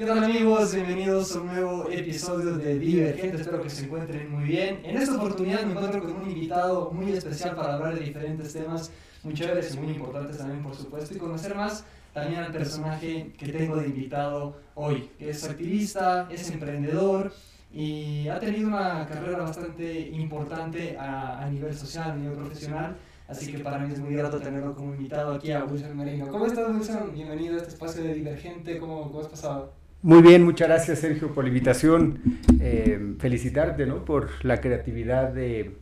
¿Qué tal amigos? Bienvenidos a un nuevo episodio de Divergente, espero que se encuentren muy bien. En esta oportunidad me encuentro con un invitado muy especial para hablar de diferentes temas muy chéveres y muy importantes también por supuesto y conocer más también al personaje que tengo de invitado hoy, que es activista, es emprendedor y ha tenido una carrera bastante importante a, a nivel social, a nivel profesional. Así que para mí es muy grato tenerlo como invitado aquí a Wilson Merino. ¿Cómo estás, Wilson? Bienvenido a este espacio de Divergente. ¿Cómo, cómo has pasado? Muy bien, muchas gracias Sergio por la invitación. Eh, felicitarte ¿no? por la creatividad de,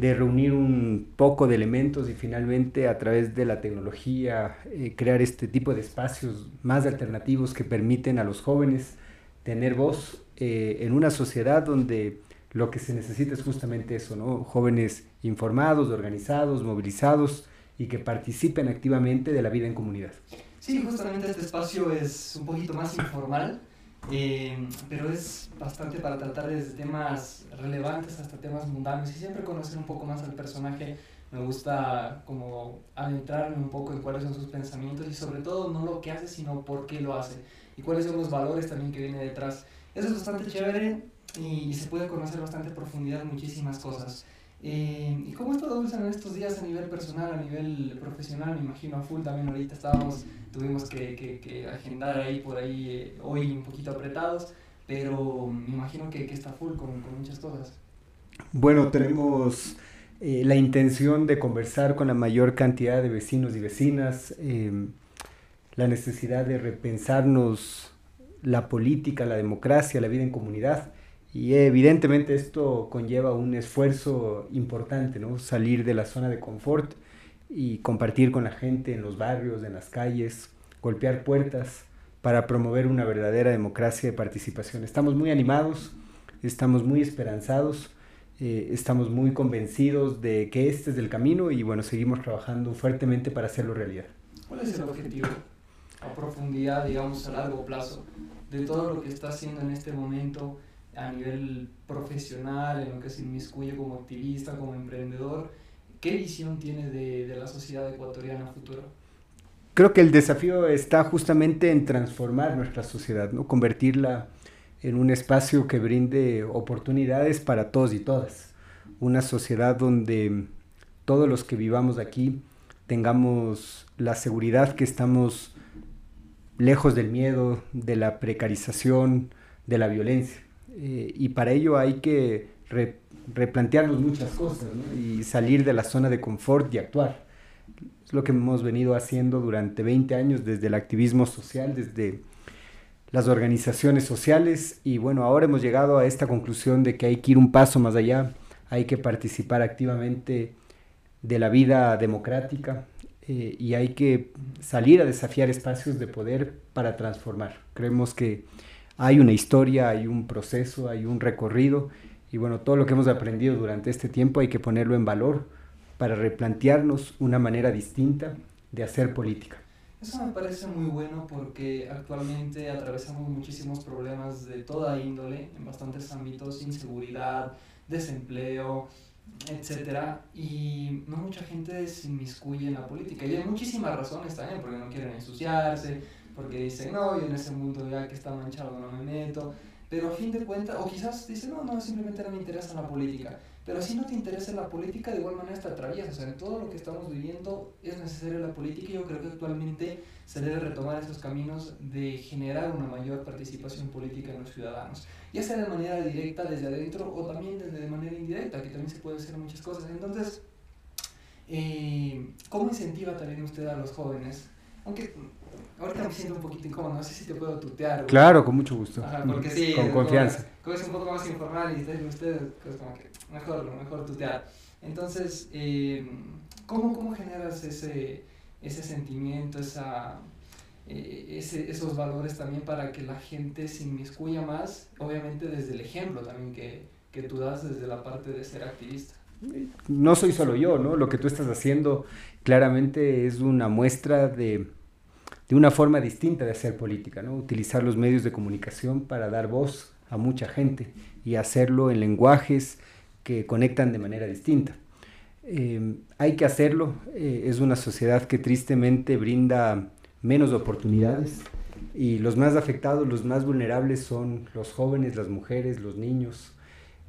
reunir un poco de elementos y finalmente a través de la tecnología eh, crear este tipo de espacios más alternativos que permiten a los jóvenes tener voz eh, en una sociedad donde lo que se necesita es justamente eso, ¿no? jóvenes informados, organizados, movilizados y que participen activamente de la vida en comunidad. Sí, justamente este espacio es un poquito más informal, eh, pero es bastante para tratar desde temas relevantes hasta temas mundanos y siempre conocer un poco más al personaje. Me gusta como adentrarme un poco en cuáles son sus pensamientos y sobre todo no lo que hace, sino por qué lo hace y cuáles son los valores también que viene detrás. Eso es bastante chévere y se puede conocer bastante profundidad muchísimas cosas. Eh, ¿Y cómo estado en estos días a nivel personal, a nivel profesional? Me imagino a full también ahorita estábamos, tuvimos que, que, que agendar ahí por ahí eh, hoy un poquito apretados, pero me imagino que, que está full con, con, muchas cosas. Bueno, tenemos eh, la intención de conversar con la mayor cantidad de vecinos y vecinas, em, la necesidad de repensarnos la política, la democracia, la vida en comunidad y evidentemente esto conlleva un esfuerzo importante, ¿no? Salir de la zona de confort y compartir con la gente en los barrios, en las calles, golpear puertas para promover una verdadera democracia de participación. Estamos muy animados, estamos muy esperanzados, eh, estamos muy convencidos de que este es el camino y bueno, seguimos trabajando fuertemente para hacerlo realidad. ¿Cuál es el objetivo a profundidad, digamos, a largo plazo de todo lo que está haciendo en este momento? A nivel profesional, en lo que se inmiscuye como activista, como emprendedor, ¿qué visión tiene de, de la sociedad ecuatoriana a futuro? Creo que el desafío está justamente en transformar nuestra sociedad, ¿no? convertirla en un espacio que brinde oportunidades para todos y todas. Una sociedad donde todos los que vivamos aquí tengamos la seguridad que estamos lejos del miedo, de la precarización, de la violencia. Eh, y para ello hay que re, replantearnos muchas cosas ¿no? y salir de la zona de confort y actuar. Es lo que hemos venido haciendo durante 20 años desde el activismo social, desde las organizaciones sociales y bueno, ahora hemos llegado a esta conclusión de que hay que ir un paso más allá, hay que participar activamente de la vida democrática eh, y hay que salir a desafiar espacios de poder para transformar. Creemos que hay una historia, hay un proceso, hay un recorrido y bueno, todo lo que hemos aprendido durante este tiempo hay que ponerlo en valor para replantearnos una manera distinta de hacer política. Eso me parece muy bueno porque actualmente atravesamos muchísimos problemas de toda índole en bastantes ámbitos, inseguridad, desempleo, etcétera, y no mucha gente se inmiscuye en la política. Y hay muchísimas razones también, porque no quieren ensuciarse, porque dicen, no, yo en ese mundo ya que está manchado no me meto, pero a fin de cuentas, o quizás dicen, no, no, simplemente no me interesa la política, pero si no te interesa la política, de igual manera te atraviesa, o sea, en todo lo que estamos viviendo es necesaria la política y yo creo que actualmente se debe retomar esos caminos de generar una mayor participación política en los ciudadanos, ya sea de manera directa desde adentro o también desde de manera indirecta, que también se puede hacer muchas cosas. Entonces, eh, ¿cómo incentiva también usted a los jóvenes? Aunque Ahorita me siento un poquito incómodo, no sé si te puedo tutear. Claro, con mucho gusto. Ajá, porque sí, con confianza. Como es un poco más informal y ustedes, ustedes pues como que mejor, mejor tutear. Entonces, eh, ¿cómo, ¿cómo generas ese, ese sentimiento, esa, eh, ese, esos valores también para que la gente se inmiscuya más? Obviamente desde el ejemplo también que, que tú das desde la parte de ser activista. No soy solo yo, ¿no? Lo que tú estás haciendo claramente es una muestra de de una forma distinta de hacer política, ¿no? utilizar los medios de comunicación para dar voz a mucha gente y hacerlo en lenguajes que conectan de manera distinta. Eh, hay que hacerlo, eh, es una sociedad que tristemente brinda menos oportunidades Y los más afectados, los más vulnerables son los jóvenes, las mujeres, los niños.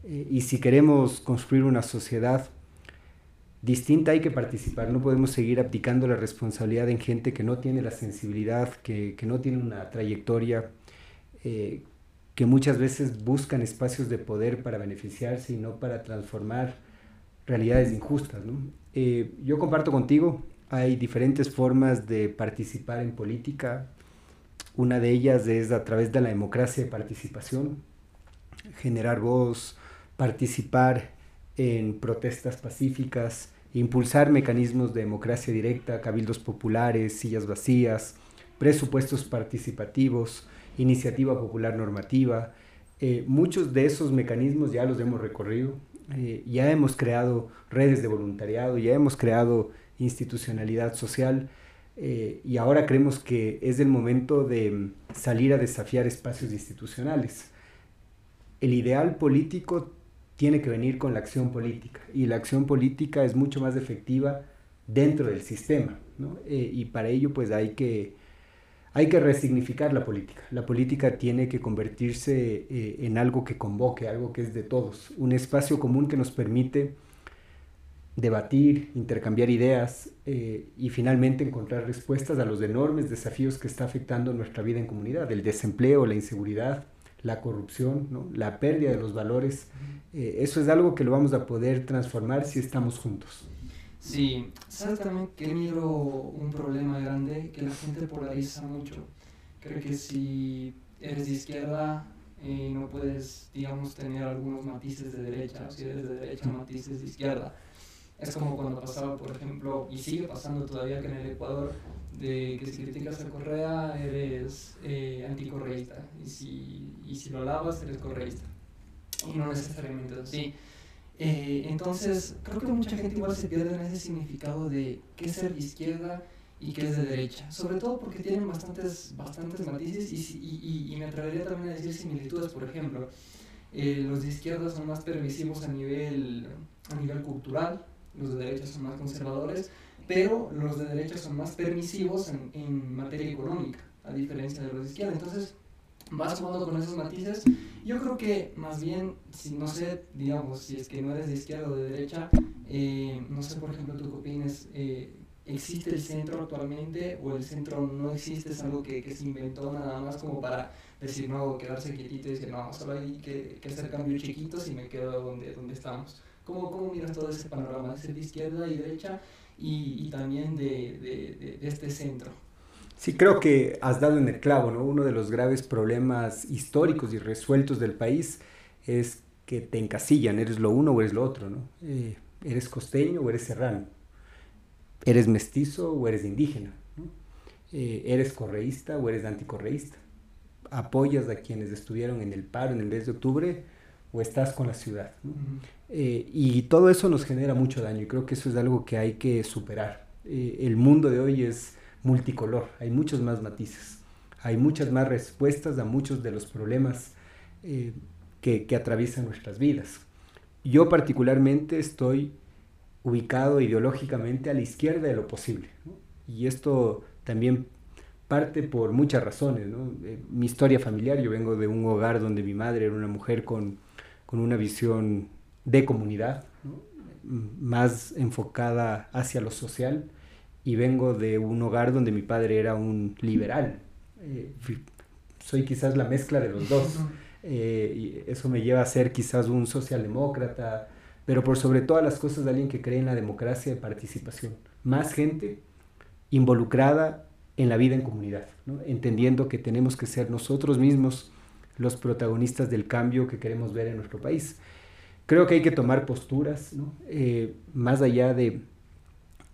Eh, y si queremos construir una sociedad distinta hay que participar, no podemos seguir abdicando la responsabilidad en gente que no tiene la sensibilidad, que, no tiene una trayectoria, eh, que muchas veces buscan espacios de poder para beneficiarse y no para transformar realidades injustas. Eh, yo comparto contigo, hay diferentes formas de participar en política, una de ellas es a través de la democracia de participación, generar voz, participar en protestas pacíficas, impulsar mecanismos de democracia directa, cabildos populares, sillas vacías, presupuestos participativos, iniciativa popular normativa. Eh, muchos de esos mecanismos ya los hemos recorrido, eh, ya hemos creado redes de voluntariado, ya hemos creado institucionalidad social eh, y ahora creemos que es el momento de salir a desafiar espacios institucionales. El ideal político tiene que venir con la acción política. Y la acción política es mucho más efectiva dentro del sistema eh, y para ello pues hay que, hay que resignificar la política. La política tiene que convertirse eh, en algo que convoque, algo que es de todos, un espacio común que nos permite debatir, intercambiar ideas eh, y finalmente encontrar respuestas a los enormes desafíos que está afectando nuestra vida en comunidad, el desempleo, la inseguridad, la corrupción, ¿no? la pérdida de los valores. Eh, eso es algo que lo vamos a poder transformar si estamos juntos. Sí, sabes también que miro un problema grande, que la gente polariza mucho. Creo que si eres de izquierda eh, no puedes, digamos, tener algunos matices de derecha, si eres de derecha, matices de izquierda. Es como cuando pasaba, por ejemplo, y sigue pasando todavía que en el Ecuador, de que si criticas a Correa eres eh, anticorreísta, y si, y si lo alabas eres correísta. Y no necesariamente es así. Eh, entonces, creo que mucha gente igual se pierde en ese significado de qué es ser de izquierda y qué es de derecha. Sobre todo porque tienen bastantes, bastantes matices y, y, y me atrevería también a decir similitudes, por ejemplo. Eh, los de izquierda son más permisivos a nivel, a nivel cultural, los de derecha son más conservadores, pero los de derecha son más permisivos en, en materia económica, a diferencia de los de izquierda. Entonces, vas jugando con esos matices. Yo creo que más bien, si no sé, digamos, si es que no eres de izquierda o de derecha, eh, no sé, por ejemplo, tú qué opinas, eh, ¿existe el centro actualmente o el centro no existe? Es algo que, que, se inventó nada más como para decir, no, quedarse quietito y decir, no, solo hay que, que hacer cambios chiquitos y me quedo donde, donde estamos. ¿Cómo, ¿Cómo miras todo ese panorama, de izquierda y derecha y, y también de, de, de, este centro? Sí, creo que has dado en el clavo, ¿no? Uno de los graves problemas históricos y resueltos del país es que te encasillan, eres lo uno o eres lo otro, ¿no? Eh, eres costeño o eres serrano, eres mestizo o eres indígena, ¿no? eh, eres correísta o eres anticorreísta, apoyas a quienes estuvieron en el paro en el mes de octubre o estás con la ciudad. ¿no? Eh, y todo eso nos genera mucho daño y creo que eso es algo que hay que superar. Eh, el mundo de hoy es multicolor, hay muchos más matices, hay muchas más respuestas a muchos de los problemas eh, que, que, atraviesan nuestras vidas. Yo particularmente estoy ubicado ideológicamente a la izquierda de lo posible. Y esto también parte por muchas razones. ¿no? mi historia familiar, yo vengo de un hogar donde mi madre era una mujer con, con una visión de comunidad, más enfocada hacia lo social, y vengo de un hogar donde mi padre era un liberal. Eh, soy quizás la mezcla de los dos. Eh, y eso me lleva a ser quizás un socialdemócrata, pero por sobre todas las cosas alguien que cree en la democracia de participación. Más gente involucrada en la vida en comunidad, entendiendo que tenemos que ser nosotros mismos los protagonistas del cambio que queremos ver en nuestro país creo que hay que tomar posturas, ¿no? eh, más allá de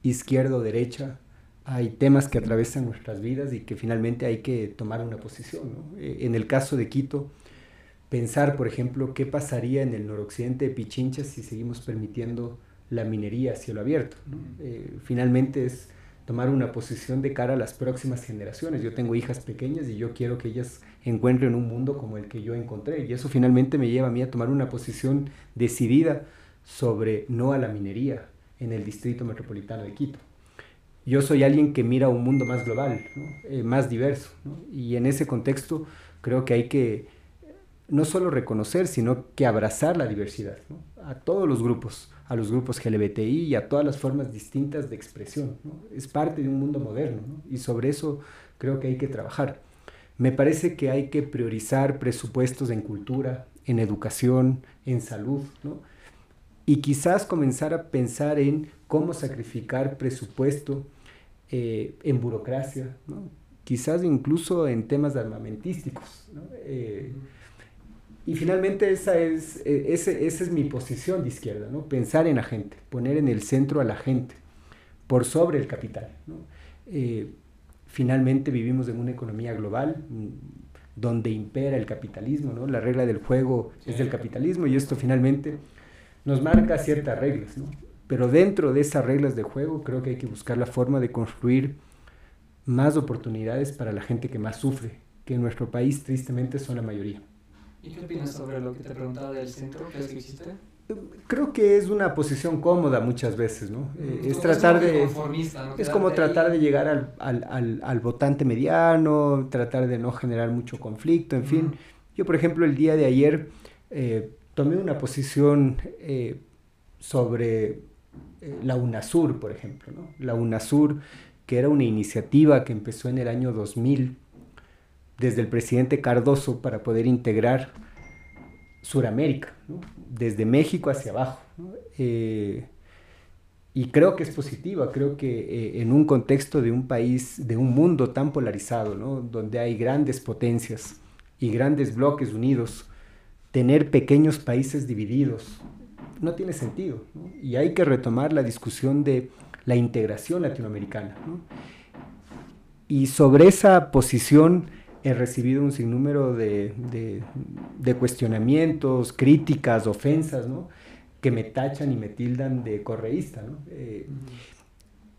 izquierda o derecha, hay temas que atraviesan nuestras vidas y que finalmente hay que tomar una posición. ¿no? Eh, en el caso de Quito, pensar, por ejemplo, qué pasaría en el noroccidente de Pichincha si seguimos permitiendo la minería a cielo abierto. ¿no? Eh, finalmente es tomar una posición de cara a las próximas generaciones. Yo tengo hijas pequeñas y yo quiero que ellas encuentren un mundo como el que yo encontré. Y eso finalmente me lleva a mí a tomar una posición decidida sobre no a la minería en el distrito metropolitano de Quito. yo soy alguien que mira un mundo más global, eh, más diverso. Y en ese contexto creo que hay que no solo reconocer, sino que abrazar la diversidad a todos los grupos, a los grupos LGBTI y a todas las formas distintas de expresión. Es parte de un mundo moderno y sobre eso creo que hay que trabajar. Me parece que hay que priorizar presupuestos en cultura, en educación, en salud, y quizás comenzar a pensar en cómo sacrificar presupuesto eh, en burocracia, quizás incluso en temas armamentísticos. Eh, y finalmente esa es, e, esa es mi posición de izquierda, ¿no? pensar en la gente, poner en el centro a la gente, por sobre el capital. Eh, finalmente vivimos en una economía global mm, donde impera el capitalismo, ¿no? la regla del juego es del capitalismo y esto finalmente nos marca ciertas reglas. Pero dentro de esas reglas de juego creo que hay que buscar la forma de construir más oportunidades para la gente que más sufre, que en nuestro país tristemente son la mayoría. ¿Y qué opinas sobre lo que te preguntaba del centro? ¿Crees que existe? Creo que es una posición cómoda muchas veces, ¿no? Eh, es tratar de... Es como tratar de llegar al, al, al, al, votante mediano, tratar de no generar mucho conflicto, en fin. Yo, por ejemplo, el día de ayer eh, tomé una posición eh, sobre eh, la UNASUR, por ejemplo. ¿no? La UNASUR, que era una iniciativa que empezó en el año 2000 desde el presidente Cardoso para poder integrar Suramérica, desde México hacia abajo. Eh, y creo que es positiva, creo que eh, en un contexto de un país, de un mundo tan polarizado, donde hay grandes potencias y grandes bloques unidos, tener pequeños países divididos, no tiene sentido. Y hay que retomar la discusión de la integración latinoamericana. Y sobre esa posición he recibido un sinnúmero de, de, cuestionamientos, críticas, ofensas, que me tachan y me tildan de correísta. Eh,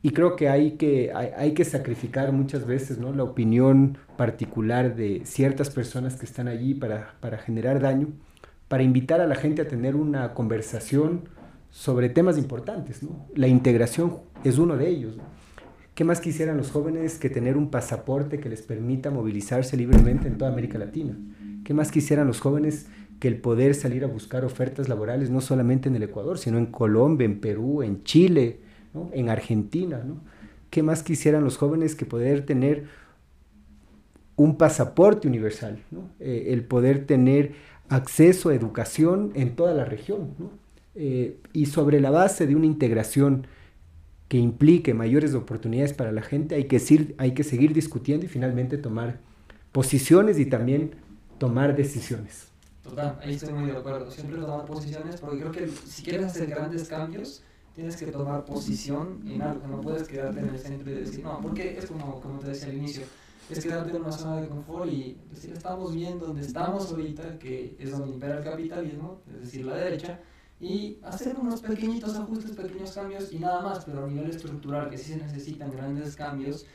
y creo que hay que, hay, que sacrificar muchas veces ¿no? la opinión particular de ciertas personas que están allí para, para generar daño para invitar a la gente a tener una conversación sobre temas importantes. La integración es uno de ellos. ¿Qué más quisieran los jóvenes que tener un pasaporte que les permita movilizarse libremente en toda América Latina? ¿Qué más quisieran los jóvenes que el poder salir a buscar ofertas laborales no solamente en el Ecuador, sino en Colombia, en Perú, en Chile, en Argentina? ¿Qué más quisieran los jóvenes que poder tener un pasaporte universal? Eh, el poder tener acceso a educación en toda la región. Eh, y sobre la base de una integración que implique mayores oportunidades para la gente, hay que, hay que seguir discutiendo y finalmente tomar posiciones y también tomar decisiones. Total, ahí estoy muy de acuerdo. Siempre tomar posiciones porque creo que si quieres hacer grandes cambios, tienes que tomar posición en algo. No puedes quedarte en el centro y decir, no, porque es como, como te decía al inicio es quedarte en una zona de confort y decir, estamos bien donde estamos ahorita, que es donde impera el capitalismo, es decir, la derecha, y hacer unos pequeñitos ajustes, pequeños cambios y nada más, pero a nivel estructural, que sí se necesitan grandes cambios,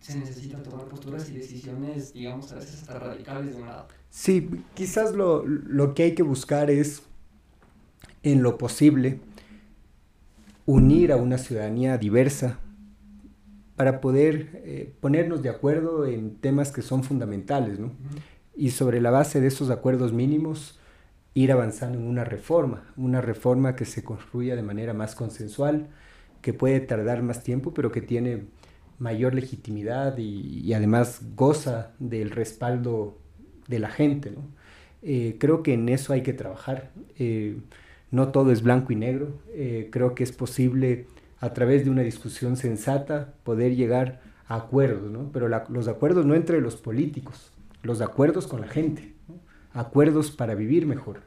se necesita tomar posturas y decisiones, digamos, a veces hasta radicales de un lado. Sí, quizás lo, lo que hay que buscar es, en lo posible, unir a una ciudadanía diversa, para poder eh, ponernos de acuerdo en temas que son fundamentales, ¿no? Y sobre la base de esos acuerdos mínimos, ir avanzando en una reforma, una reforma que se construya de manera más consensual, que puede tardar más tiempo, pero que tiene mayor legitimidad y, además goza del respaldo de la gente, ¿no? Eh, creo que en eso hay que trabajar. Eh, no todo es blanco y negro. creo que es posible a través de una discusión sensata poder llegar a acuerdos, ¿no? Pero los acuerdos no entre los políticos, los acuerdos con la gente, acuerdos para vivir mejor,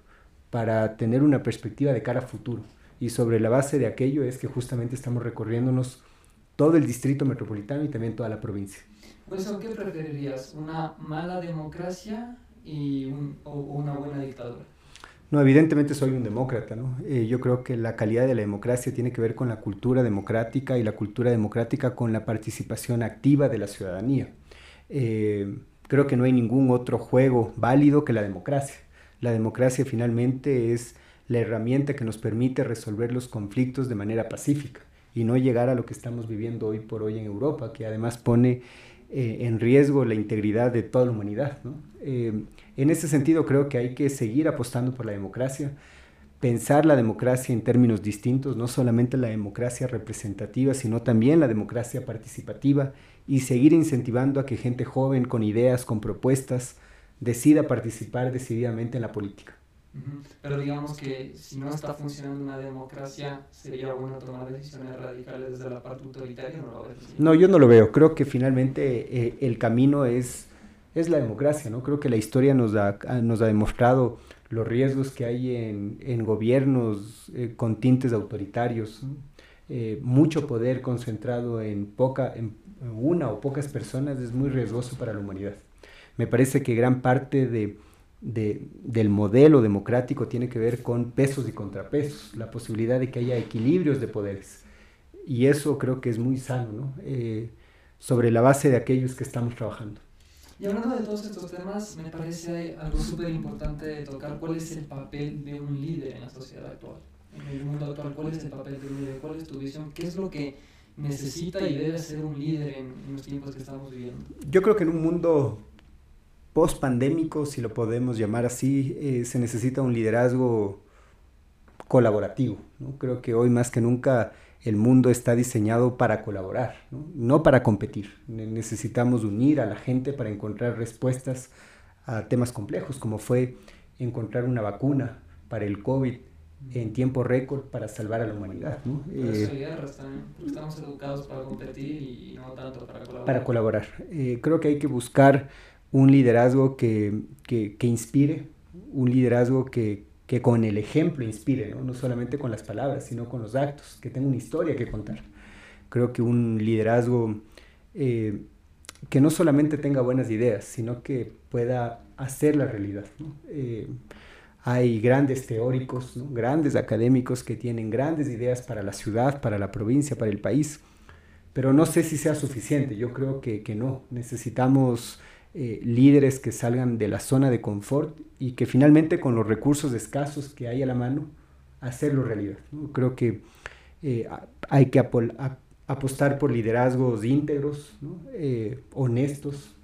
para tener una perspectiva de cara a futuro. Y sobre la base de aquello es que justamente estamos recorriéndonos todo el distrito metropolitano y también toda la provincia. Pues, ¿qué preferirías? ¿Una mala democracia y o una buena dictadura? No, evidentemente soy un demócrata, ¿no? Eh, yo creo que la calidad de la democracia tiene que ver con la cultura democrática y la cultura democrática con la participación activa de la ciudadanía. Eh, creo que no hay ningún otro juego válido que la democracia. La democracia finalmente es la herramienta que nos permite resolver los conflictos de manera pacífica y no llegar a lo que estamos viviendo hoy por hoy en Europa, que además pone eh, en riesgo la integridad de toda la humanidad. Eh, en ese sentido creo que hay que seguir apostando por la democracia, pensar la democracia en términos distintos, no solamente la democracia representativa, sino también la democracia participativa y seguir incentivando a que gente joven con ideas, con propuestas, decida participar decididamente en la política. Pero digamos que si no está funcionando una democracia, sería bueno tomar decisiones radicales desde la parte autoritaria, ¿no lo No, yo no lo veo. Creo que finalmente eh, el camino es, es la democracia, ¿no? Creo que la historia nos ha, nos ha demostrado los riesgos que hay en, en gobiernos eh, con tintes autoritarios, eh, mucho poder concentrado en, poca, en una o pocas personas es muy riesgoso para la humanidad. Me parece que gran parte de, del modelo democrático tiene que ver con pesos y contrapesos, la posibilidad de que haya equilibrios de poderes. Y eso creo que es muy sano, ¿no? Eh, sobre la base de aquellos que estamos trabajando. Y hablando de todos estos temas, me parece algo súper importante tocar cuál es el papel de un líder en la sociedad actual, en el mundo actual, cuál es el papel de un líder, cuál es tu visión, qué es lo que necesita y debe ser un líder en, los tiempos que estamos viviendo. Yo creo que en un mundo post-pandémico, si lo podemos llamar así, eh, se necesita un liderazgo colaborativo. ¿no? Creo que hoy más que nunca el mundo está diseñado para colaborar, ¿no? para competir. Necesitamos unir a la gente para encontrar respuestas a temas complejos, como fue encontrar una vacuna para el COVID en tiempo récord para salvar a la humanidad. ¿no? Eh, estamos educados para competir y no tanto para colaborar. Para colaborar. Eh, creo que hay que buscar un liderazgo que, que, que inspire, un liderazgo que, que con el ejemplo inspire, ¿no? ¿no? solamente con las palabras, sino con los actos, que tenga una historia que contar. Creo que un liderazgo eh, que no solamente tenga buenas ideas, sino que pueda hacer la realidad. Eh, hay grandes teóricos, grandes académicos que tienen grandes ideas para la ciudad, para la provincia, para el país, pero no sé si sea suficiente. Yo creo que, no. Necesitamos eh, líderes que salgan de la zona de confort y que finalmente con los recursos escasos que hay a la mano, hacerlo realidad. Creo que eh, hay que apostar por liderazgos íntegros, eh, honestos,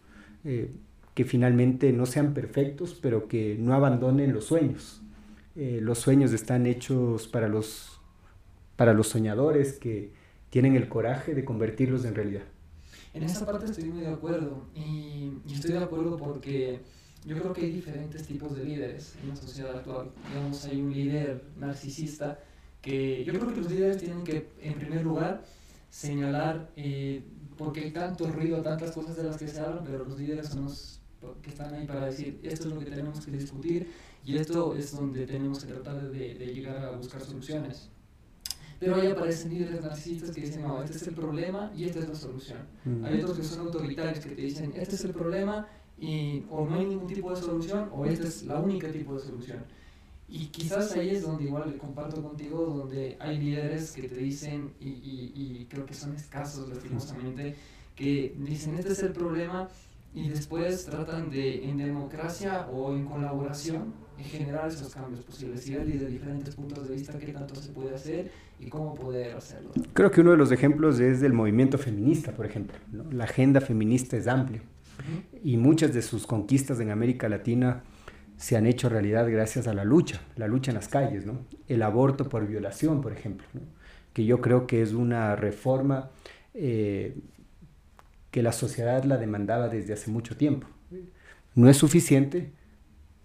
que finalmente no sean perfectos, pero que no abandonen los sueños. los sueños están hechos para los, para los soñadores que tienen el coraje de convertirlos en realidad. En esa parte estoy muy de acuerdo y, estoy de acuerdo porque yo creo que hay diferentes tipos de líderes en la sociedad actual. Digamos, hay un líder narcisista que yo creo que los líderes tienen que, en primer lugar, señalar eh, porque hay tanto ruido, tantas cosas de las que se hablan, pero los líderes son los que están ahí para decir esto es lo que tenemos que discutir y esto es donde tenemos que tratar de, de llegar a buscar soluciones. Pero ahí aparecen líderes narcisistas que dicen, no, este es el problema y esta es la solución. Hay otros que son autoritarios que te dicen, este es el problema y o no hay ningún tipo de solución o esta es la única tipo de solución. Y quizás ahí es donde igual comparto contigo, donde hay líderes que te dicen, y, y, y creo que son escasos lastimosamente, que dicen, este es el problema y después tratan de, en democracia o en colaboración, generar esos cambios posibles y ver desde diferentes puntos de vista qué tanto se puede hacer y cómo poder hacerlo. Creo que uno de los ejemplos es del movimiento feminista, por ejemplo. La agenda feminista es amplia y muchas de sus conquistas en América Latina se han hecho realidad gracias a la lucha, la lucha en las calles, ¿no? El aborto por violación, por ejemplo, que yo creo que es una reforma eh, que la sociedad la demandaba desde hace mucho tiempo. No es suficiente,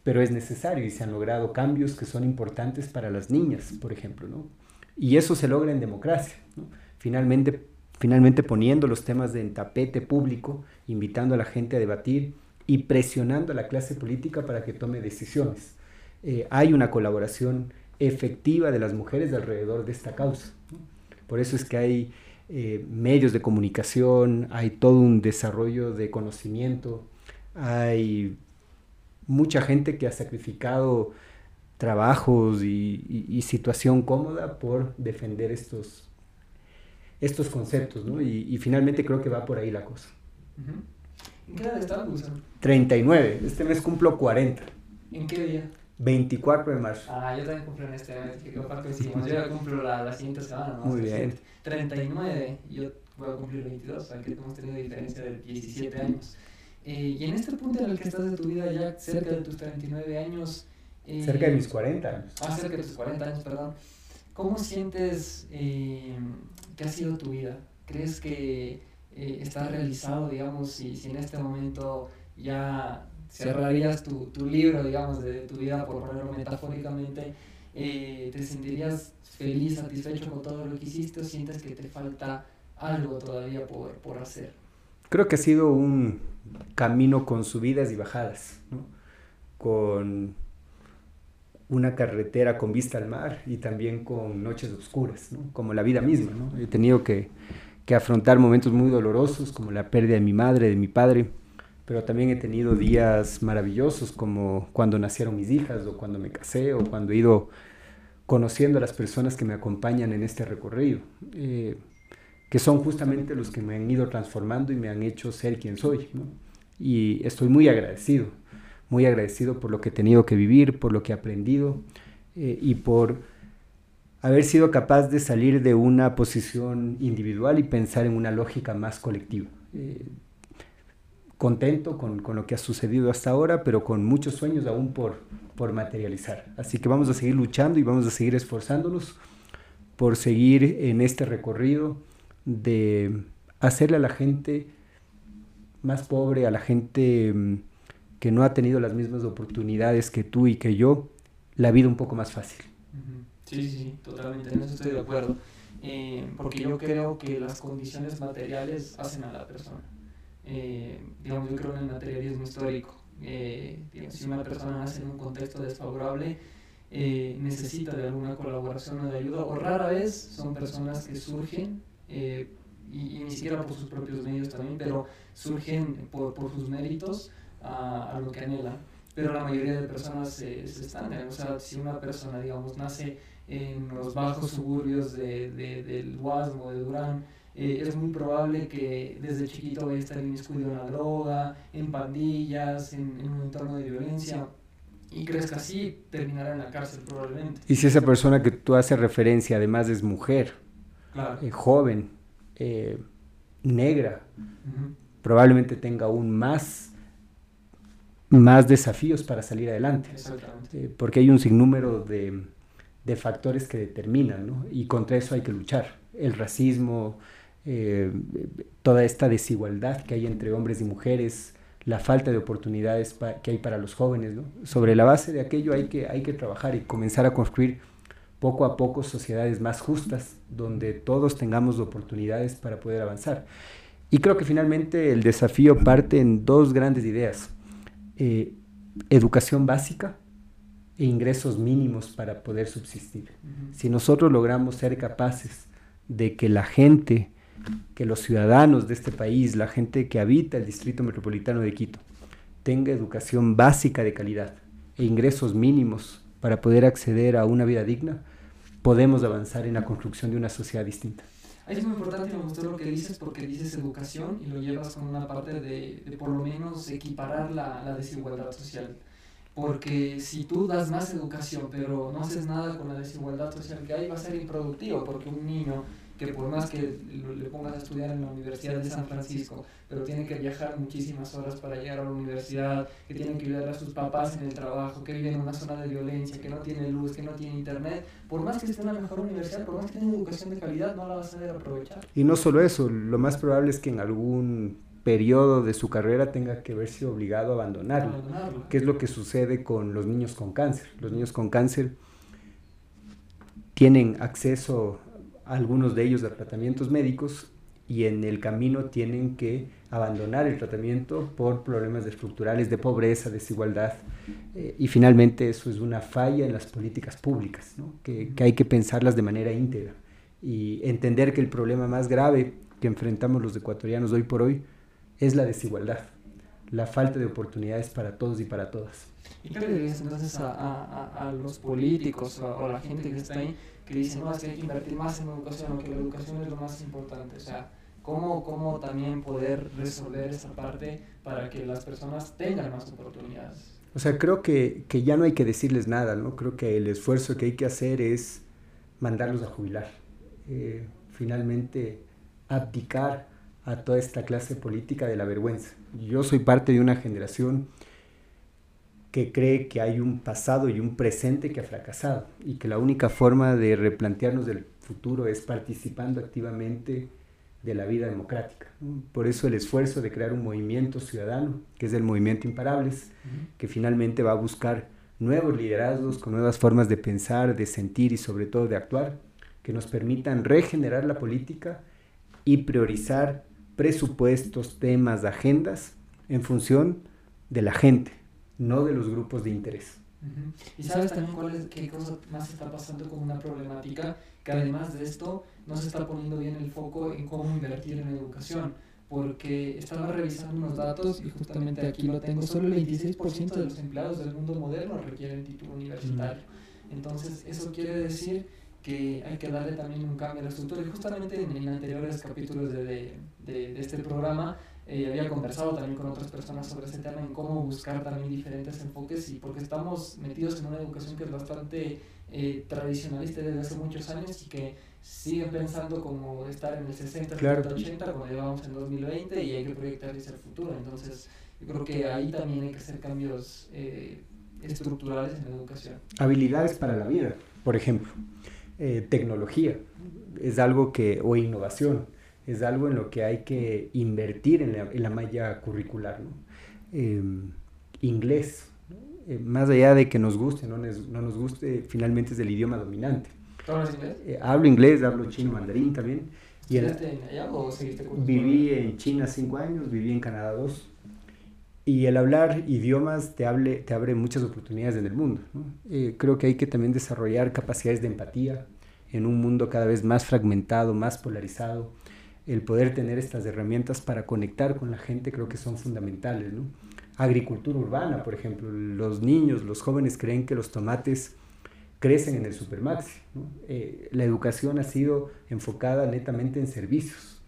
pero es necesario y se han logrado cambios que son importantes para las niñas, por ejemplo, ¿no? Y eso se logra en democracia, Finalmente, finalmente poniendo los temas en tapete público, invitando a la gente a debatir y presionando a la clase política para que tome decisiones. Eh, hay una colaboración efectiva de las mujeres alrededor de esta causa. Por eso es que hay eh, medios de comunicación, hay todo un desarrollo de conocimiento, hay mucha gente que ha sacrificado trabajos y, situación cómoda por defender estos, estos conceptos, ¿no? Y, finalmente creo que va por ahí la cosa. ¿En qué edad estás, 39, este mes cumplo 40. ¿En qué día? 24 de marzo. Ah, yo también cumplo en este mes, que capaz coincidimos. Yo ya cumplo la, la siguiente semana. ¿no? Muy bien. 39, yo voy a cumplir 22, o sea que hemos tenido diferencia de 17 años. Eh, y en este punto en el que estás de tu vida, ya cerca de tus 39 años... Eh, cerca de mis 40 años. Ah, cerca de tus 40 años, perdón. ¿Cómo sientes eh, que ha sido tu vida? ¿Crees que eh, estás realizado, digamos, si, si en este momento ya cerrarías tu, tu, libro, digamos, de tu vida, por ponerlo metafóricamente, eh, ¿te sentirías feliz, satisfecho con todo lo que hiciste o sientes que te falta algo todavía por, por hacer? Creo que ha sido un camino con subidas y bajadas, ¿no? con una carretera con vista al mar y también con noches oscuras, ¿no? como la vida misma. ¿no? He tenido que, que afrontar momentos muy dolorosos, como la pérdida de mi madre, de mi padre, pero también he tenido días maravillosos como cuando nacieron mis hijas o cuando me casé o cuando he ido conociendo a las personas que me acompañan en este recorrido, eh, que son justamente los que me han ido transformando y me han hecho ser quien soy. ¿no? Y estoy muy agradecido, muy agradecido por lo que he tenido que vivir, por lo que he aprendido eh, y por haber sido capaz de salir de una posición individual y pensar en una lógica más colectiva. Eh, contento con, con, lo que ha sucedido hasta ahora, pero con muchos sueños aún por, por materializar. Así que vamos a seguir luchando y vamos a seguir esforzándonos por seguir en este recorrido de hacerle a la gente más pobre, a la gente mm, que no ha tenido las mismas oportunidades que tú y que yo, la vida un poco más fácil. Sí, sí, sí, totalmente, en eso estoy de acuerdo. Eh, porque yo creo que las condiciones materiales hacen a la persona eh, digamos, yo creo en el materialismo histórico. Eh, si una persona nace en un contexto desfavorable, eh, necesita de alguna colaboración o de ayuda, o rara vez son personas que surgen, y, ni siquiera por sus propios medios también, pero surgen por, por sus méritos a, a, lo que anhelan. Pero la mayoría de personas es estándar, o sea, si una persona, digamos, nace en los bajos suburbios de, de, del Guasmo, de Durán, eh, es muy probable que desde chiquito vaya a estar inmiscuido en la droga, en pandillas, en, en, un entorno de violencia y crezca así, terminará en la cárcel probablemente. Y si esa persona que tú haces referencia además es mujer, claro. eh, joven, eh, negra, uh -huh. probablemente tenga aún más, más desafíos para salir adelante. Exactamente. porque hay un sinnúmero de, de factores que determinan, ¿no? Y contra eso hay que luchar. El racismo, eh, toda esta desigualdad que hay entre hombres y mujeres, la falta de oportunidades que hay para los jóvenes. ¿no? Sobre la base de aquello hay que, hay que trabajar y comenzar a construir poco a poco sociedades más justas, donde todos tengamos oportunidades para poder avanzar. Y creo que finalmente el desafío parte en dos grandes ideas. Eh, educación básica e ingresos mínimos para poder subsistir. Uh -huh. Si nosotros logramos ser capaces de que la gente que los ciudadanos de este país, la gente que habita el Distrito Metropolitano de Quito, tenga educación básica de calidad e ingresos mínimos para poder acceder a una vida digna, podemos avanzar en la construcción de una sociedad distinta. Es muy importante, me gustó lo que dices, porque dices educación y lo llevas con una parte de, de por lo menos equiparar la, la desigualdad social. Porque si tú das más educación, pero no haces nada con la desigualdad social que hay, va a ser improductivo, porque un niño que por más que le pongas a estudiar en la Universidad de San Francisco, pero tiene que viajar muchísimas horas para llegar a la universidad, que tiene que ayudar a sus papás en el trabajo, que vive en una zona de violencia, que no tiene luz, que no tiene internet, por más que esté en la mejor universidad, por más que tenga educación de calidad, no la va a saber aprovechar. Y no solo eso, lo más probable es que en algún periodo de su carrera tenga que verse obligado a abandonarlo, abandonarlo. que es lo que sucede con los niños con cáncer. Los niños con cáncer tienen acceso algunos de ellos a tratamientos médicos y en el camino tienen que abandonar el tratamiento por problemas estructurales de pobreza, desigualdad eh, y finalmente eso es una falla en las políticas públicas, ¿no? que, que hay que pensarlas de manera íntegra y entender que el problema más grave que enfrentamos los ecuatorianos hoy por hoy es la desigualdad, la falta de oportunidades para todos y para todas. ¿Y qué le dirías entonces a, a, a los políticos o a, la gente que está ahí que dicen, no, es que hay que invertir más en educación o que la educación es lo más importante? O sea, ¿cómo, cómo también poder resolver esa parte para que las personas tengan más oportunidades? O sea, creo que, que, ya no hay que decirles nada, ¿no? Creo que el esfuerzo que hay que hacer es mandarlos a jubilar. Eh, finalmente, abdicar a toda esta clase política de la vergüenza. Yo soy parte de una generación que cree que hay un pasado y un presente que ha fracasado y que la única forma de replantearnos el futuro es participando activamente de la vida democrática. Por eso el esfuerzo de crear un movimiento ciudadano, que es el movimiento Imparables, que finalmente va a buscar nuevos liderazgos con nuevas formas de pensar, de sentir y sobre todo de actuar, que nos permitan regenerar la política y priorizar presupuestos, temas, agendas en función de la gente, no de los grupos de interés. Y sabes también cuál es, qué cosa más está pasando con una problemática que además de esto no se está poniendo bien el foco en cómo invertir en educación, porque estaba revisando unos datos y justamente aquí lo tengo, solo el 26% de los empleados del mundo moderno requieren título universitario. Entonces, eso quiere decir que hay que darle también un cambio a la estructura. Y justamente en, anteriores capítulos de, de, de este programa eh, había conversado también con otras personas sobre ese tema, en cómo buscar también diferentes enfoques y porque estamos metidos en una educación que es bastante eh, tradicionalista desde hace muchos años y que sigue pensando como estar en el 60, claro. 80, cuando llevamos en 2020 y hay que proyectar hacia el futuro. Entonces, yo creo que ahí también hay que hacer cambios eh, estructurales en la educación. Habilidades para la vida, por ejemplo. Eh, tecnología es algo que, o innovación es algo en lo que hay que invertir en la, en la malla curricular. ¿no? Em, inglés, eh, más allá de que nos guste, no nos, no nos guste, finalmente es el idioma dominante. ¿Hablas inglés? Eh, hablo inglés, hablo chino, mandarín también. Y en allá o seguiste Viví en China cinco años, viví en Canadá dos. Y el hablar idiomas te, hable, te abre muchas oportunidades en el mundo. ¿no? Eh, creo que hay que también desarrollar capacidades de empatía en un mundo cada vez más fragmentado, más polarizado el poder tener estas herramientas para conectar con la gente creo que son fundamentales. ¿no? Agricultura urbana, por ejemplo, los niños, los jóvenes creen que los tomates crecen en el supermaxi. ¿no? Eh, la educación ha sido enfocada netamente en servicios.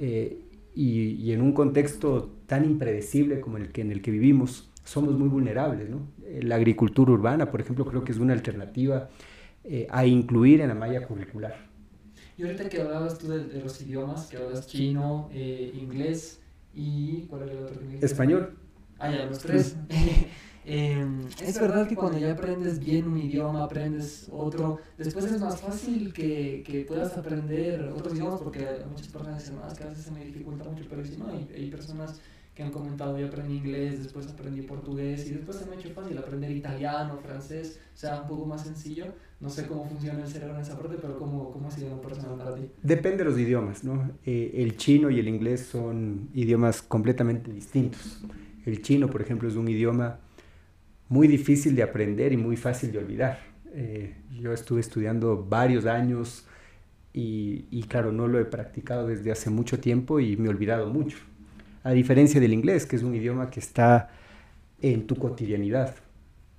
Eh, y, y, en un contexto tan impredecible como el que en el que vivimos, somos muy vulnerables. ¿no? Eh, la agricultura urbana, por ejemplo, creo que es una alternativa a incluir en la malla curricular. Y ahorita que hablabas tú de, los idiomas, que hablas chino, eh, inglés y... ¿Cuál era el otro que Español. Ah, ya, los tres. eh, es verdad que cuando ya aprendes bien un idioma, aprendes otro, después es más fácil que, que puedas aprender otros idiomas porque muchas personas dicen, más que a veces se me dificulta mucho, pero si no, hay, hay personas que han comentado, yo aprendí inglés, después aprendí portugués y después se me ha hecho fácil aprender italiano, francés, o sea, un poco más sencillo. No sé cómo funciona el cerebro en esa parte, pero ¿cómo, cómo ha sido personal para ti? Depende de los idiomas, ¿no? Eh, el chino y el inglés son idiomas completamente distintos. El chino, por ejemplo, es un idioma muy difícil de aprender y muy fácil de olvidar. Eh, yo estuve estudiando varios años y, y claro, no lo he practicado desde hace mucho tiempo y me he olvidado mucho a diferencia del inglés, que es un idioma que está en tu cotidianidad.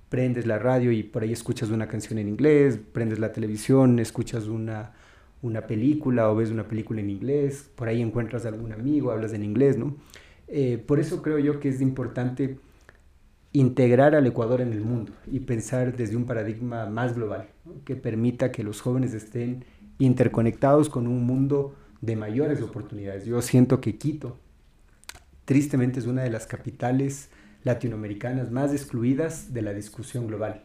Prendes la radio y por ahí escuchas una canción en inglés, prendes la televisión, escuchas una, una película o ves una película en inglés, por ahí encuentras a algún amigo, hablas en inglés, ¿no? Eh, por eso creo yo que es importante integrar al Ecuador en el mundo y pensar desde un paradigma más global, que permita que los jóvenes estén interconectados con un mundo de mayores oportunidades. Yo siento que Quito tristemente es una de las capitales latinoamericanas más excluidas de la discusión global.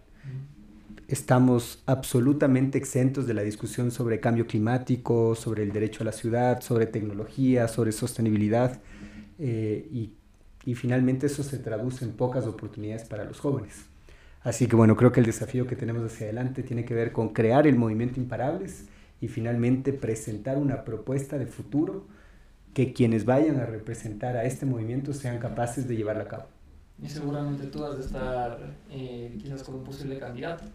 Estamos absolutamente exentos de la discusión sobre cambio climático, sobre el derecho a la ciudad, sobre tecnología, sobre sostenibilidad eh, y, y finalmente eso se traduce en pocas oportunidades para los jóvenes. Así que bueno, creo que el desafío que tenemos hacia adelante tiene que ver con crear el movimiento Imparables y finalmente presentar una propuesta de futuro que quienes vayan a representar a este movimiento sean capaces de llevarla a cabo. Y seguramente tú has de estar eh, quizás como un posible candidato.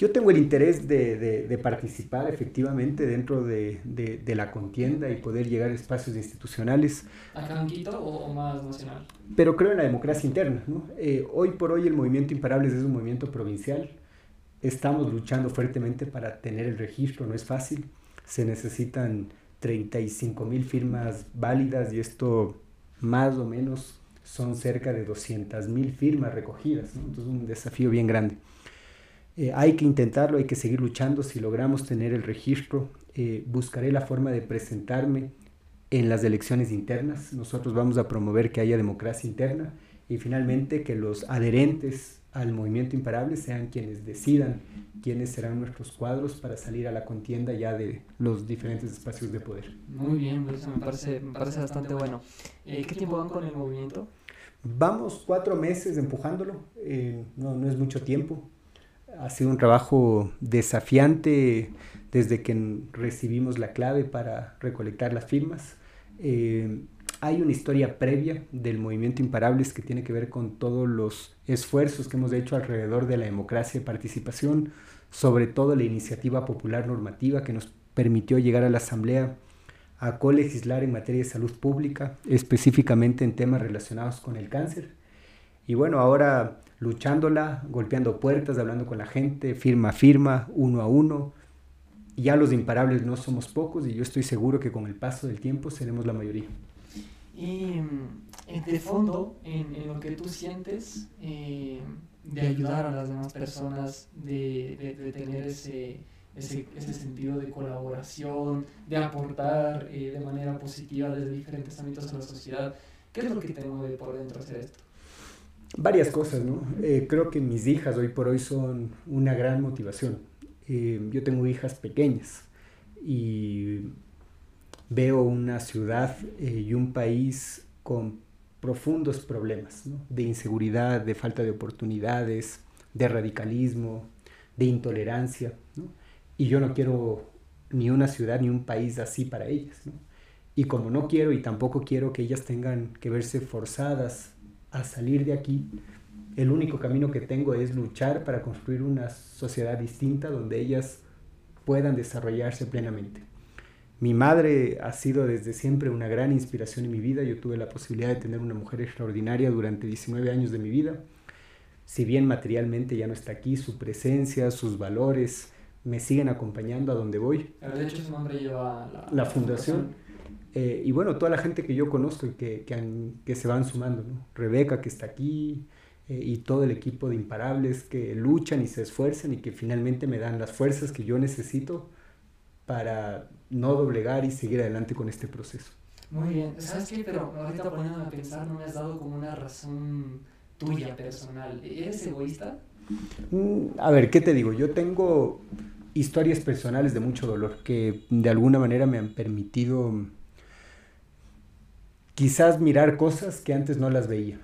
Yo tengo el interés de, de, de participar efectivamente dentro de, de, la contienda y poder llegar a espacios institucionales. ¿Acá en Quito o, más nacional? Pero creo en la democracia interna. ¿no? Eh, hoy por hoy el movimiento Imparables es un movimiento provincial. Estamos luchando fuertemente para tener el registro, no es fácil. Se necesitan 35 mil firmas válidas y esto más o menos son cerca de 200.000 firmas recogidas, ¿no? entonces un desafío bien grande. Eh, hay que intentarlo, hay que seguir luchando. Si logramos tener el registro, eh, buscaré la forma de presentarme en las elecciones internas. Nosotros vamos a promover que haya democracia interna y finalmente que los adherentes al movimiento imparable sean quienes decidan quiénes serán nuestros cuadros para salir a la contienda ya de los diferentes espacios de poder. Muy bien, me parece, me parece bastante bueno. Eh, ¿Qué tiempo van con el movimiento? Vamos cuatro meses empujándolo, eh, no, es mucho tiempo. Ha sido un trabajo desafiante desde que recibimos la clave para recolectar las firmas. Eh, hay una historia previa del movimiento Imparables que tiene que ver con todos los esfuerzos que hemos hecho alrededor de la democracia y participación, sobre todo la iniciativa popular normativa que nos permitió llegar a la Asamblea a colegislar en materia de salud pública, específicamente en temas relacionados con el cáncer. Y bueno, ahora luchándola, golpeando puertas, hablando con la gente, firma a firma, uno a uno. Ya los imparables no somos pocos y yo estoy seguro que con el paso del tiempo seremos la mayoría. Y mm, de fondo, en, en, lo que tú sientes, eh, de ayudar a las demás personas, de, de, de tener ese, ese, ese, sentido de colaboración, de aportar eh, de manera positiva desde diferentes ámbitos a la sociedad, ¿qué es lo que te mueve por dentro hacer esto? Varias cosas, ¿no? Eh, creo que mis hijas hoy por hoy son una gran motivación. Eh, yo tengo hijas pequeñas y veo una ciudad eh, y un país con profundos problemas ¿no? de inseguridad, de falta de oportunidades, de radicalismo, de intolerancia. ¿no? Y yo no quiero ni una ciudad ni un país así para ellas. Y como no quiero y tampoco quiero que ellas tengan que verse forzadas a salir de aquí, el único camino que tengo es luchar para construir una sociedad distinta donde ellas puedan desarrollarse plenamente. Mi madre ha sido desde siempre una gran inspiración en mi vida. Yo tuve la posibilidad de tener una mujer extraordinaria durante 19 años de mi vida. Si bien materialmente ya no está aquí, su presencia, sus valores me siguen acompañando a donde voy. de hecho, su nombre lleva la, la fundación. Eh, y bueno, toda la gente que yo conozco y que, que, han, que se van sumando. ¿no? Rebeca, que está aquí, eh, y todo el equipo de imparables que luchan y se esfuerzan y que finalmente me dan las fuerzas que yo necesito para no doblegar y seguir adelante con este proceso. Muy bien, ¿sabes qué? Pero ahorita poniéndome a pensar, no me has dado como una razón tuya personal. ¿Eres egoísta? Mm, a ver, ¿qué te digo? Yo tengo historias personales de mucho dolor que de alguna manera me han permitido quizás mirar cosas que antes no las veía.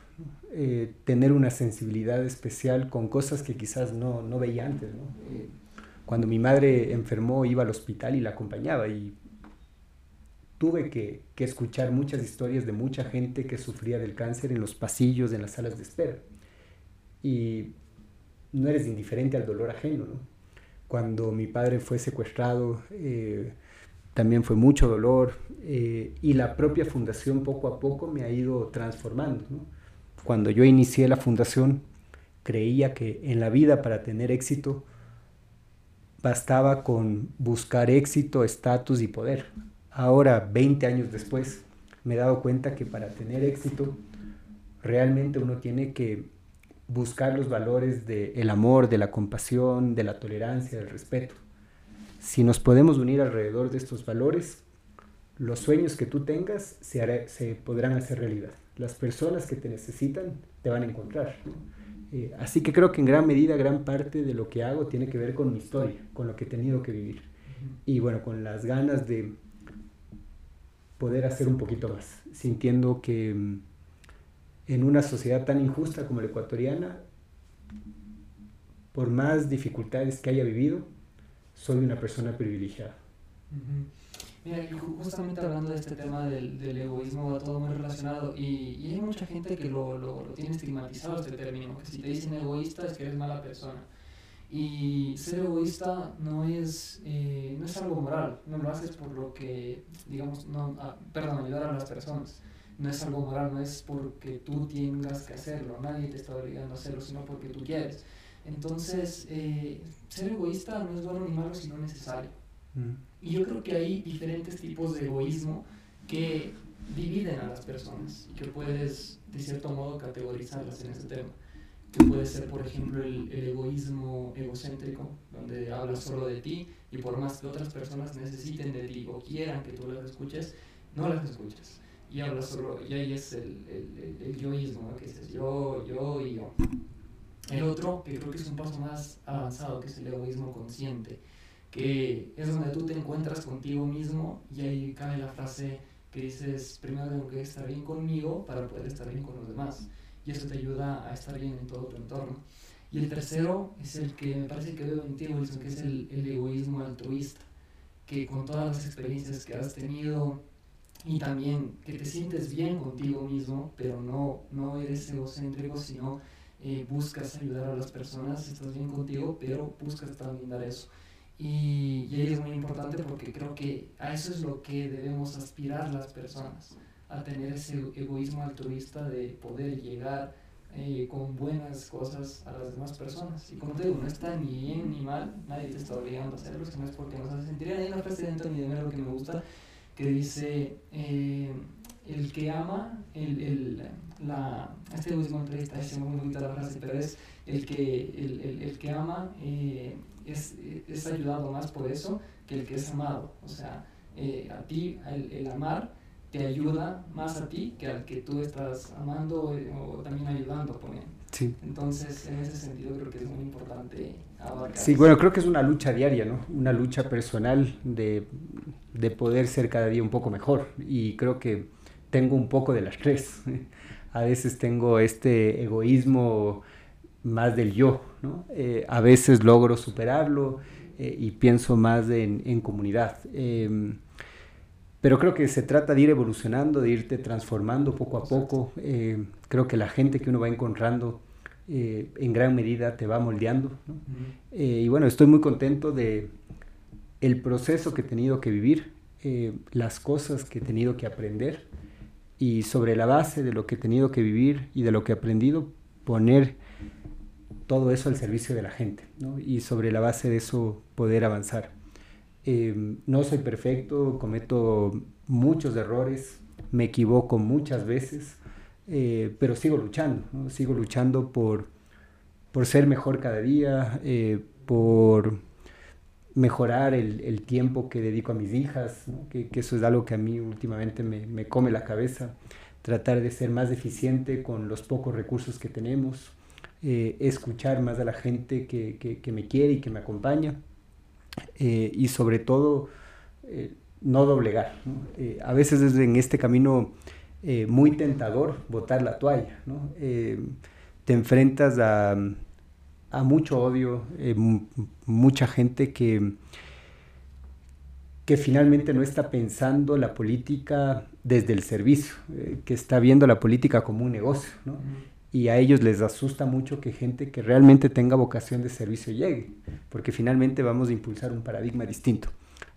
Eh, tener una sensibilidad especial con cosas que quizás no, no veía antes. Eh, cuando mi madre enfermó iba al hospital y la acompañaba y tuve que, que, escuchar muchas historias de mucha gente que sufría del cáncer en los pasillos, en las salas de espera. Y no eres indiferente al dolor ajeno, ¿no? Cuando mi padre fue secuestrado, eh, también fue mucho dolor eh, y la propia fundación poco a poco me ha ido transformando. ¿no? Cuando yo inicié la fundación, creía que en la vida para tener éxito, bastaba con buscar éxito, estatus y poder. Ahora, 20 años después, me he dado cuenta que para tener éxito, realmente uno tiene que buscar los valores del amor, de la compasión, de la tolerancia, del respeto. Si nos podemos unir alrededor de estos valores, los sueños que tú tengas se, hará, se podrán hacer realidad. Las personas que te necesitan te van a encontrar. Eh, así que creo que en gran medida, gran parte de lo que hago tiene que ver con mi historia, con lo que he tenido que vivir. Y bueno, con las ganas de poder hacer un poquito más, sintiendo que mm, en una sociedad tan injusta como la ecuatoriana, por más dificultades que haya vivido, soy una persona privilegiada. Uh -huh. Mira, justamente hablando de este tema del, egoísmo, va todo muy relacionado y, hay mucha gente que lo, tiene estigmatizado este término, que si te dicen egoísta es que eres mala persona. Y ser egoísta no es, eh, no es algo moral, no lo haces por lo que, digamos, no, ah, perdón, ayudar a las personas. No es algo moral, no es porque tú tengas que hacerlo, nadie te está obligando a hacerlo, sino porque tú quieres. Entonces, eh, ser egoísta no es bueno ni malo, sino necesario. Mm. Y yo creo que hay diferentes tipos de egoísmo que dividen a las personas y que puedes, de cierto modo, categorizarlas en ese tema. Que puede ser, por ejemplo, el, el egoísmo egocéntrico, donde hablas solo de ti y por más que otras personas necesiten de ti o quieran que tú las escuches, no las escuchas. Y hablas solo, y ahí es el, el, el, yoísmo, que dices yo, yo y yo. El otro, que creo que es un paso más avanzado, que es el egoísmo consciente, que es donde tú te encuentras contigo mismo y ahí cae la frase que dices, primero tengo que estar bien conmigo para poder estar bien con los demás. Y eso te ayuda a estar bien en todo tu entorno. Y el tercero es el que me parece que veo en ti, Wilson, que es el, el egoísmo altruista, que con todas las experiencias que has tenido y también que te sientes bien contigo mismo, pero no, no eres egocéntrico, sino eh, buscas ayudar a las personas, estás bien contigo, pero buscas también dar eso. Y, y ahí es muy importante porque creo que a eso es lo que debemos aspirar las personas, a tener ese egoísmo altruista de poder llegar eh, con buenas cosas a las demás personas. Y como te digo, no está ni bien ni mal, nadie te está obligando a hacerlo, sino es porque nos hace sentir. Hay una frase de Anthony de Melo que me gusta, que dice, eh, el que ama, el, el, la, este egoísmo altruista, es muy bonita la frase, pero es el que, el, el, el que ama eh, es, es, ayudado más por eso que el que es amado. O sea, eh, a ti el, el, amar te ayuda más a ti que al que tú estás amando o, también ayudando, poniendo. Sí. Entonces, en ese sentido creo que es muy importante abarcar. Sí, bueno, creo que es una lucha diaria, ¿no? Una lucha personal de, de poder ser cada día un poco mejor. Y creo que tengo un poco de las tres. A veces tengo este egoísmo más del yo, ¿no? Eh, a veces logro superarlo eh, y pienso más en, en comunidad. Eh, pero creo que se trata de ir evolucionando, de irte transformando poco a poco. Eh, creo que la gente que uno va encontrando eh, en gran medida te va moldeando. y bueno, estoy muy contento de el proceso que he tenido que vivir, las cosas que he tenido que aprender y sobre la base de lo que he tenido que vivir y de lo que he aprendido, poner todo eso al servicio de la gente ¿no? y sobre la base de eso poder avanzar. Eh, no soy perfecto, cometo muchos errores, me equivoco muchas veces, eh, pero sigo luchando, sigo luchando por, por ser mejor cada día, eh, por mejorar el, el, tiempo que dedico a mis hijas, ¿no? que, que, eso es algo que a mí últimamente me, me, come la cabeza, tratar de ser más eficiente con los pocos recursos que tenemos, eh, escuchar más a la gente que, que, que, me quiere y que me acompaña, eh, y sobre todo eh, no doblegar. ¿no? a veces es en este camino muy tentador botar la toalla, ¿no? te enfrentas a a mucho odio, eh, mucha gente que, que finalmente no está pensando la política desde el servicio, eh, que está viendo la política como un negocio, ¿no? Y a ellos les asusta mucho que gente que realmente tenga vocación de servicio llegue, porque finalmente vamos a impulsar un paradigma distinto.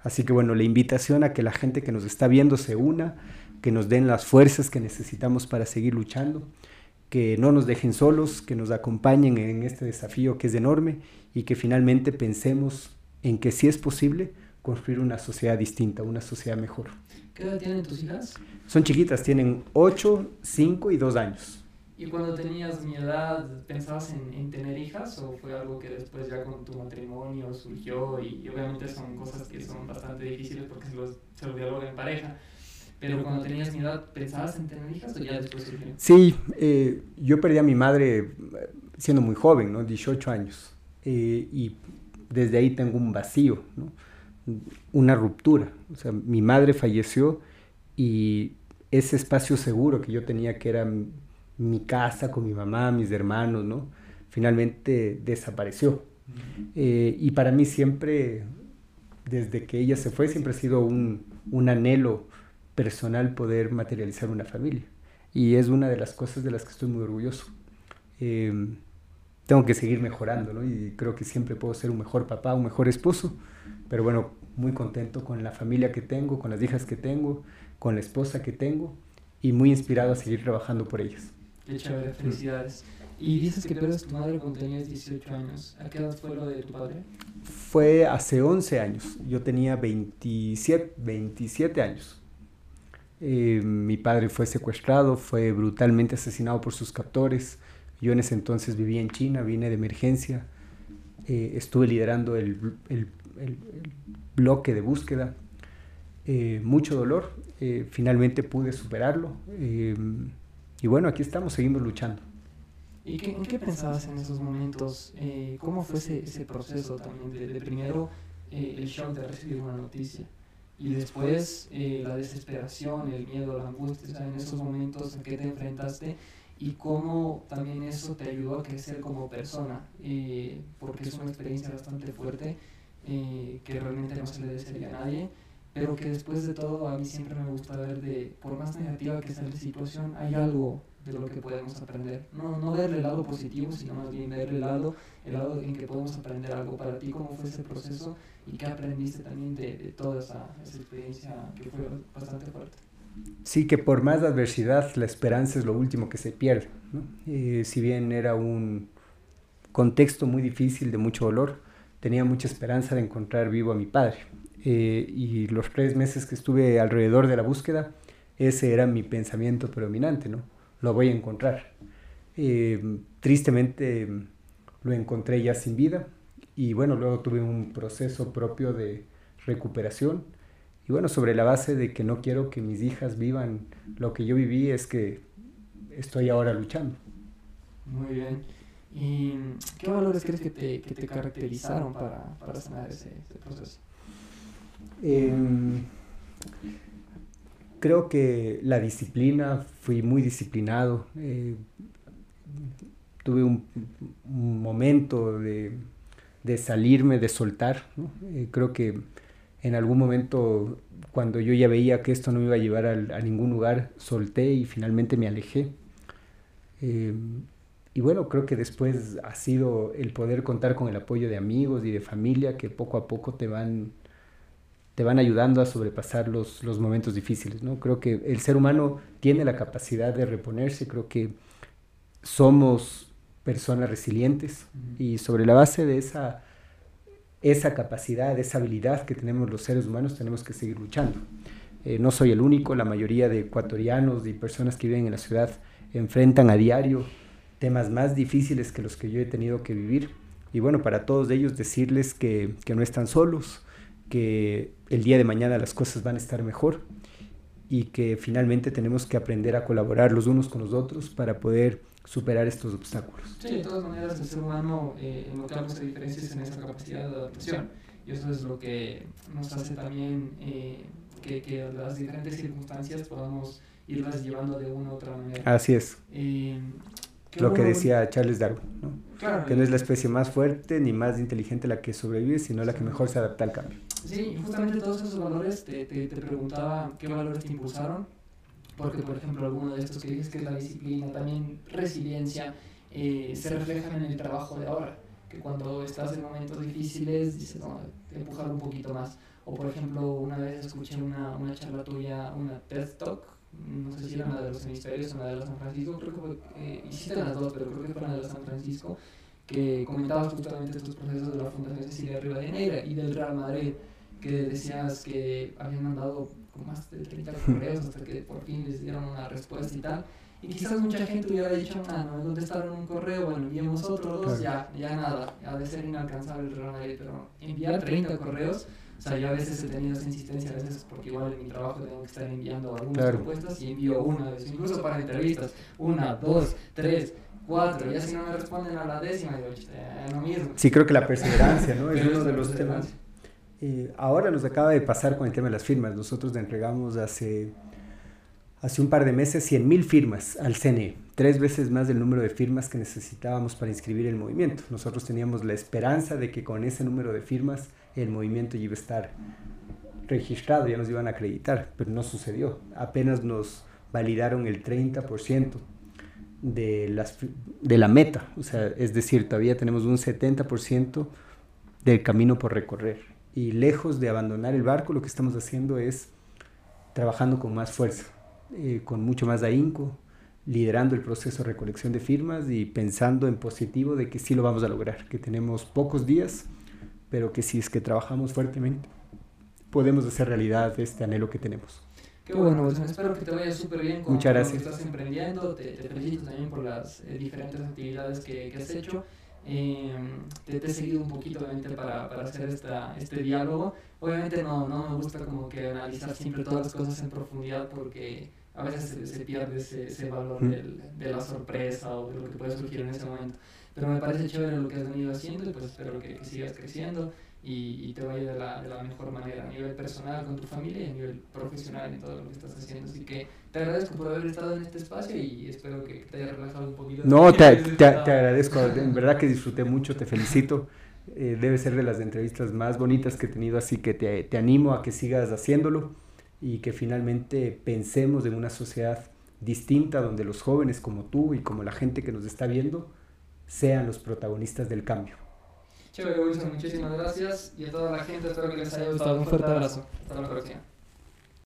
Así que bueno, la invitación a que la gente que nos está viendo se una, que nos den las fuerzas que necesitamos para seguir luchando que no nos dejen solos, que nos acompañen en este desafío que es enorme y que finalmente pensemos en que si es posible construir una sociedad distinta, una sociedad mejor. ¿Qué edad tienen tus hijas? Son chiquitas, tienen 8, 5 y 2 años. ¿Y cuando tenías mi edad, pensabas en, en, tener hijas o fue algo que después ya con tu matrimonio surgió y, y obviamente son cosas que son bastante difíciles porque se los, se los dialoga en pareja? Pero cuando tenías mi edad, ¿pensabas en tener hijas o ya después surgió? Sí, eh, yo perdí a mi madre siendo muy joven, ¿no? 18 años. Eh, y desde ahí tengo un vacío, ¿no? Una ruptura. O sea, mi madre falleció y ese espacio seguro que yo tenía, que era mi casa con mi mamá, mis hermanos, ¿no? Finalmente desapareció. Eh, y para mí siempre, desde que ella se fue, siempre ha sido un, un anhelo personal poder materializar una familia. Y es una de las cosas de las que estoy muy orgulloso. Eh, tengo que seguir mejorando, ¿no? Y creo que siempre puedo ser un mejor papá, un mejor esposo, pero bueno, muy contento con la familia que tengo, con las hijas que tengo, con la esposa que tengo y muy inspirado a seguir trabajando por ellas. Qué chévere, felicidades. Y dices que pierdes tu madre cuando tenías 18 años. ¿A qué edad fue lo de tu padre? Fue hace 11 años. Yo tenía 27, 27 años. Eh, mi padre fue secuestrado, fue brutalmente asesinado por sus captores. Yo en ese entonces vivía en China, vine de emergencia. Eh, estuve liderando el, el, el, bloque de búsqueda. Eh, mucho dolor. finalmente pude superarlo. y bueno, aquí estamos, seguimos luchando. ¿Y qué, en qué pensabas en esos momentos? ¿Cómo fue ese, ese proceso también de, de primero el shock de recibir una noticia? Y después eh, la desesperación, el miedo, la angustia, en esos momentos en que te enfrentaste y cómo también eso te ayudó a crecer como persona, eh, porque es una experiencia bastante fuerte eh, que realmente no se le desearía a nadie, pero que después de todo a mí siempre me gusta ver de, por más negativa que sea la situación, hay algo de lo que podemos aprender. No, no verle el lado positivo, sino más bien verle el lado, el lado en que podemos aprender algo. Para ti, ¿cómo fue ese proceso y qué aprendiste también de, de toda esa, esa, experiencia que fue bastante fuerte? Sí, que por más adversidad, la esperanza es lo último que se pierde. ¿no? Eh, si bien era un contexto muy difícil, de mucho dolor, tenía mucha esperanza de encontrar vivo a mi padre. Eh, y los tres meses que estuve alrededor de la búsqueda, ese era mi pensamiento predominante, ¿no? Lo voy a encontrar. Eh, tristemente lo encontré ya sin vida y bueno, luego tuve un proceso propio de recuperación y bueno, sobre la base de que no quiero que mis hijas vivan lo que yo viví, es que estoy ahora luchando. Muy bien. ¿Y qué valores crees que te, que te caracterizaron para, para sanar ese, ese proceso? Eh, creo que la disciplina, fui muy disciplinado. Eh, tuve un, un momento de, de, salirme, de soltar. ¿no? Eh, creo que en algún momento, cuando yo ya veía que esto no me iba a llevar a, a ningún lugar, solté y finalmente me alejé. Eh, y bueno, creo que después ha sido el poder contar con el apoyo de amigos y de familia que poco a poco te van te van ayudando a sobrepasar los, los momentos difíciles. ¿no? Creo que el ser humano tiene la capacidad de reponerse, creo que somos personas resilientes y sobre la base de esa, esa capacidad, esa habilidad que tenemos los seres humanos, tenemos que seguir luchando. Eh, no soy el único, la mayoría de ecuatorianos y personas que viven en la ciudad enfrentan a diario temas más difíciles que los que yo he tenido que vivir. Y bueno, para todos ellos decirles que, que no están solos, que el día de mañana las cosas van a estar mejor y que finalmente tenemos que aprender a colaborar los unos con los otros para poder superar estos obstáculos. Sí, de todas maneras el ser humano eh, en lo que hace diferencias en esa capacidad de adaptación y eso es lo que nos hace también eh, que, que, las diferentes circunstancias podamos irlas llevando de una u otra manera. Así es. Eh, lo que decía Charles Darwin, ¿no? Claro, que no es la especie más fuerte ni más inteligente la que sobrevive, sino la que mejor se adapta al cambio. Sí, justamente todos esos valores te, te, te preguntaba qué valores te impulsaron, porque por ejemplo alguno de estos que dices que es la disciplina, también resiliencia, eh, se reflejan en el trabajo de ahora, que cuando estás en momentos difíciles dices, no, empujar un poquito más. O por ejemplo, una vez escuché una, una charla tuya, una TED Talk, no sé si era una de los hemisferios o una de la San Francisco, creo que fue, eh, hiciste las dos, pero creo que fue una de la San Francisco, que comentabas justamente estos procesos de la Fundación Cecilia Rivadeneira y del Real Madrid, que decías que habían mandado más de 30 correos hasta que por fin les dieron una respuesta y tal. Y quizás mucha gente hubiera dicho, ah, no me contestaron un correo, bueno, enviamos otro dos, ya, ya nada, ha de ser inalcanzable el Real Madrid, pero enviar 30 correos, o sea, yo a veces he tenido esa insistencia, a veces porque igual en mi trabajo tengo que estar enviando algunas claro. propuestas y envío una vez, incluso para entrevistas, una, dos, tres, cuatro, ya si no me responden a la décima, digo, eh, no mismo. Sí, creo que la perseverancia, ¿no? es uno de los temas. Eh, ahora nos acaba de pasar con el tema de las firmas. Nosotros le entregamos hace, hace un par de meses 100.000 firmas al CNE, tres veces más del número de firmas que necesitábamos para inscribir el movimiento. Nosotros teníamos la esperanza de que con ese número de firmas el movimiento iba a estar registrado, ya nos iban a acreditar, pero no sucedió. Apenas nos validaron el 30% de, las, de la meta, o sea, es decir, todavía tenemos un 70% del camino por recorrer. Y lejos de abandonar el barco, lo que estamos haciendo es trabajando con más fuerza, eh, con mucho más ahínco, liderando el proceso de recolección de firmas y pensando en positivo de que sí lo vamos a lograr, que tenemos pocos días, pero que si es que trabajamos fuertemente, podemos hacer realidad este anhelo que tenemos. Qué bueno, Wilson. Espero que te vaya súper bien con, Muchas lo que estás emprendiendo. Te, te felicito también por las eh, diferentes actividades que, que has hecho. Eh, te, te, he seguido un poquito, obviamente, para, para hacer esta, este diálogo. Obviamente no, no me gusta como que analizar siempre todas las cosas en profundidad porque a veces se, se pierde ese, ese valor del, de la sorpresa o de lo que puede surgir en ese momento. Pero me parece chévere lo que has venido haciendo y pues espero que, que sigas creciendo y, y, te vaya de la, de la mejor manera a nivel personal con tu familia y a nivel profesional en todo lo que estás haciendo. Así que te agradezco por haber estado en este espacio y espero que te haya relajado un poquito. No, te, te, te agradezco, en verdad que disfruté mucho, te felicito. Eh, debe ser de las entrevistas más bonitas que he tenido, así que te, te animo a que sigas haciéndolo y que finalmente pensemos en una sociedad distinta donde los jóvenes como tú y como la gente que nos está viendo sean los protagonistas del cambio. Chévere, Wilson, muchísimas gracias y a toda la gente espero que les haya gustado. Un fuerte abrazo. Hasta la próxima.